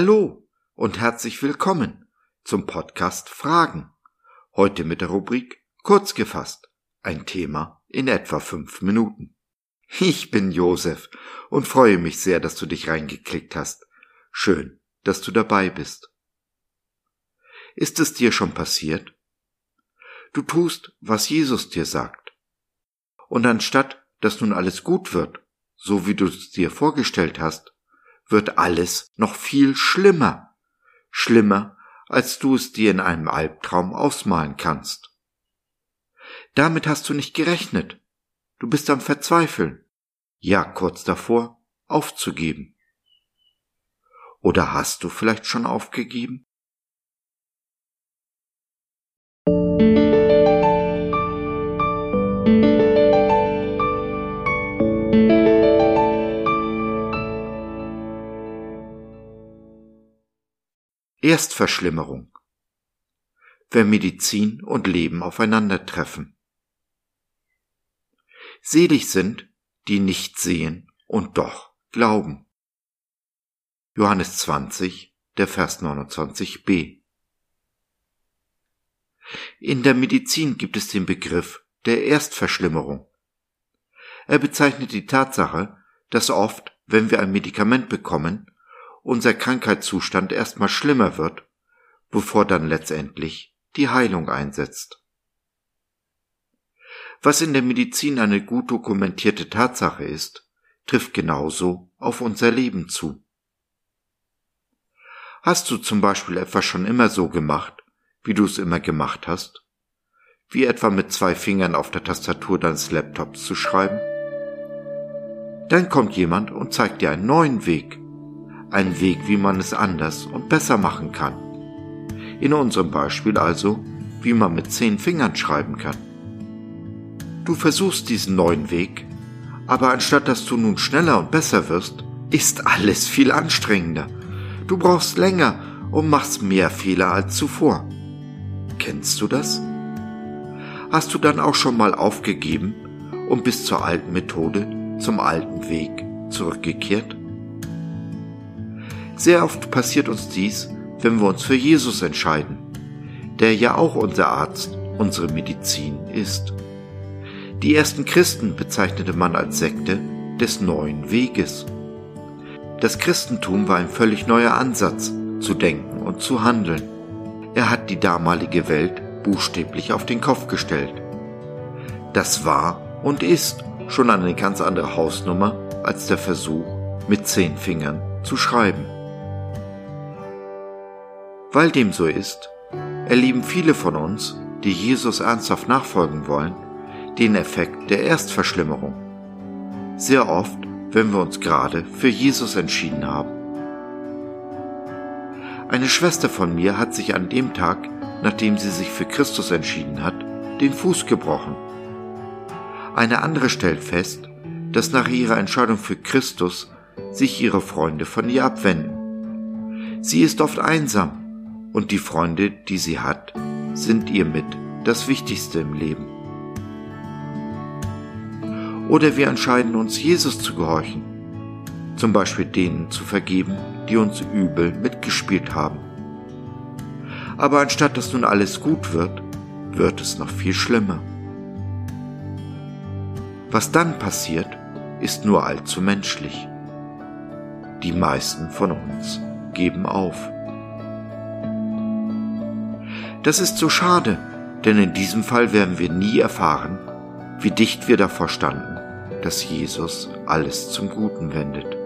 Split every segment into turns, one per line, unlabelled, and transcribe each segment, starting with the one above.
Hallo und herzlich willkommen zum Podcast Fragen. Heute mit der Rubrik Kurz gefasst. Ein Thema in etwa fünf Minuten. Ich bin Josef und freue mich sehr, dass du dich reingeklickt hast. Schön, dass du dabei bist. Ist es dir schon passiert? Du tust, was Jesus dir sagt. Und anstatt, dass nun alles gut wird, so wie du es dir vorgestellt hast, wird alles noch viel schlimmer. Schlimmer, als du es dir in einem Albtraum ausmalen kannst. Damit hast du nicht gerechnet. Du bist am Verzweifeln. Ja, kurz davor, aufzugeben. Oder hast du vielleicht schon aufgegeben? Erstverschlimmerung. Wenn Medizin und Leben aufeinandertreffen. Selig sind, die nicht sehen und doch glauben. Johannes 20, der Vers 29b. In der Medizin gibt es den Begriff der Erstverschlimmerung. Er bezeichnet die Tatsache, dass oft, wenn wir ein Medikament bekommen, unser Krankheitszustand erstmal schlimmer wird, bevor dann letztendlich die Heilung einsetzt. Was in der Medizin eine gut dokumentierte Tatsache ist, trifft genauso auf unser Leben zu. Hast du zum Beispiel etwas schon immer so gemacht, wie du es immer gemacht hast? Wie etwa mit zwei Fingern auf der Tastatur deines Laptops zu schreiben? Dann kommt jemand und zeigt dir einen neuen Weg, ein Weg, wie man es anders und besser machen kann. In unserem Beispiel also, wie man mit zehn Fingern schreiben kann. Du versuchst diesen neuen Weg, aber anstatt dass du nun schneller und besser wirst, ist alles viel anstrengender. Du brauchst länger und machst mehr Fehler als zuvor. Kennst du das? Hast du dann auch schon mal aufgegeben und bist zur alten Methode, zum alten Weg zurückgekehrt? Sehr oft passiert uns dies, wenn wir uns für Jesus entscheiden, der ja auch unser Arzt, unsere Medizin ist. Die ersten Christen bezeichnete man als Sekte des neuen Weges. Das Christentum war ein völlig neuer Ansatz, zu denken und zu handeln. Er hat die damalige Welt buchstäblich auf den Kopf gestellt. Das war und ist schon eine ganz andere Hausnummer als der Versuch, mit zehn Fingern zu schreiben. Weil dem so ist, erleben viele von uns, die Jesus ernsthaft nachfolgen wollen, den Effekt der Erstverschlimmerung. Sehr oft, wenn wir uns gerade für Jesus entschieden haben. Eine Schwester von mir hat sich an dem Tag, nachdem sie sich für Christus entschieden hat, den Fuß gebrochen. Eine andere stellt fest, dass nach ihrer Entscheidung für Christus sich ihre Freunde von ihr abwenden. Sie ist oft einsam und die Freunde, die sie hat, sind ihr mit das Wichtigste im Leben. Oder wir entscheiden uns, Jesus zu gehorchen, zum Beispiel denen zu vergeben, die uns übel mitgespielt haben. Aber anstatt dass nun alles gut wird, wird es noch viel schlimmer. Was dann passiert, ist nur allzu menschlich. Die meisten von uns geben auf. Das ist so schade, denn in diesem Fall werden wir nie erfahren, wie dicht wir davor standen, dass Jesus alles zum Guten wendet.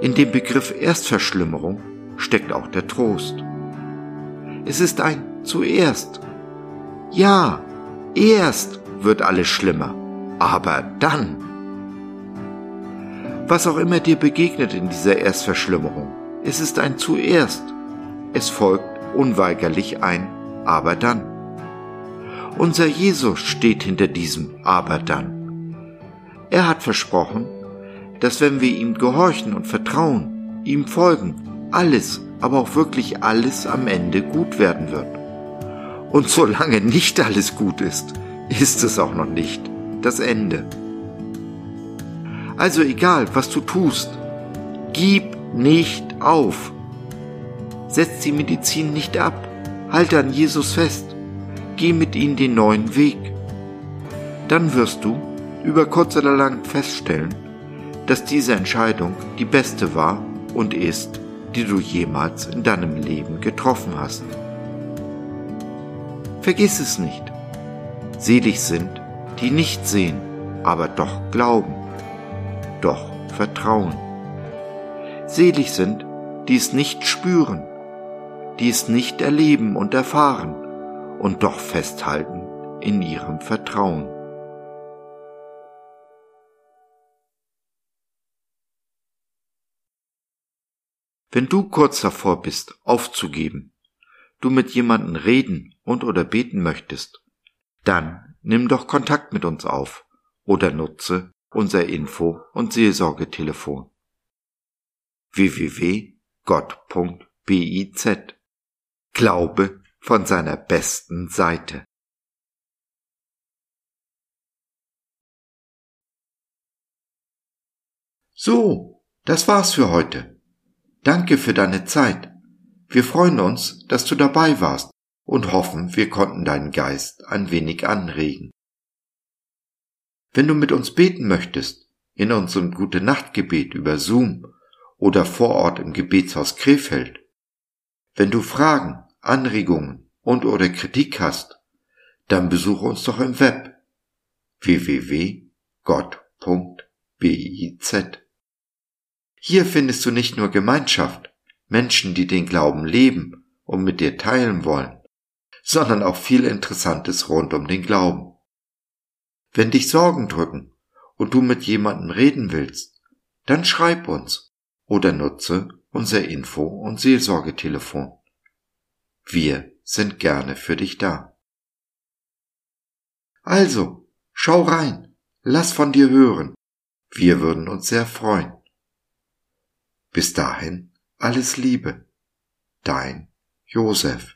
In dem Begriff Erstverschlimmerung steckt auch der Trost. Es ist ein zuerst. Ja, erst wird alles schlimmer, aber dann. Was auch immer dir begegnet in dieser Erstverschlimmerung, es ist ein zuerst. Es folgt unweigerlich ein Aber dann. Unser Jesus steht hinter diesem Aber dann. Er hat versprochen, dass wenn wir ihm gehorchen und vertrauen, ihm folgen, alles, aber auch wirklich alles am Ende gut werden wird. Und solange nicht alles gut ist, ist es auch noch nicht das Ende. Also egal, was du tust, gib nicht auf. Setz die Medizin nicht ab, halte an Jesus fest, geh mit ihm den neuen Weg. Dann wirst du über kurz oder lang feststellen, dass diese Entscheidung die beste war und ist, die du jemals in deinem Leben getroffen hast. Vergiss es nicht. Selig sind, die nicht sehen, aber doch glauben, doch vertrauen. Selig sind, die es nicht spüren, die es nicht erleben und erfahren und doch festhalten in ihrem Vertrauen. Wenn du kurz davor bist, aufzugeben, du mit jemandem reden und oder beten möchtest, dann nimm doch Kontakt mit uns auf oder nutze unser Info- und Seelsorgetelefon www.gott.biz Glaube von seiner besten Seite. So, das war's für heute. Danke für deine Zeit. Wir freuen uns, dass du dabei warst und hoffen, wir konnten deinen Geist ein wenig anregen. Wenn du mit uns beten möchtest, in unserem Gute Nachtgebet über Zoom oder vor Ort im Gebetshaus Krefeld, wenn du Fragen, Anregungen und oder Kritik hast, dann besuche uns doch im Web www.gott.biz. Hier findest du nicht nur Gemeinschaft, Menschen, die den Glauben leben und mit dir teilen wollen, sondern auch viel Interessantes rund um den Glauben. Wenn dich Sorgen drücken und du mit jemandem reden willst, dann schreib uns oder nutze unser Info- und Seelsorgetelefon. Wir sind gerne für dich da. Also, schau rein, lass von dir hören. Wir würden uns sehr freuen. Bis dahin alles Liebe. Dein Josef.